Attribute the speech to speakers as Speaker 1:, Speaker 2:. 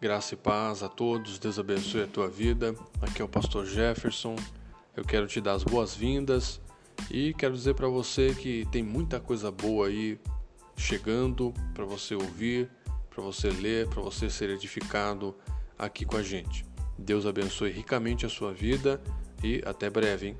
Speaker 1: Graça e paz a todos, Deus abençoe a tua vida. Aqui é o pastor Jefferson. Eu quero te dar as boas-vindas e quero dizer para você que tem muita coisa boa aí chegando para você ouvir, para você ler, para você ser edificado aqui com a gente. Deus abençoe ricamente a sua vida e até breve, hein?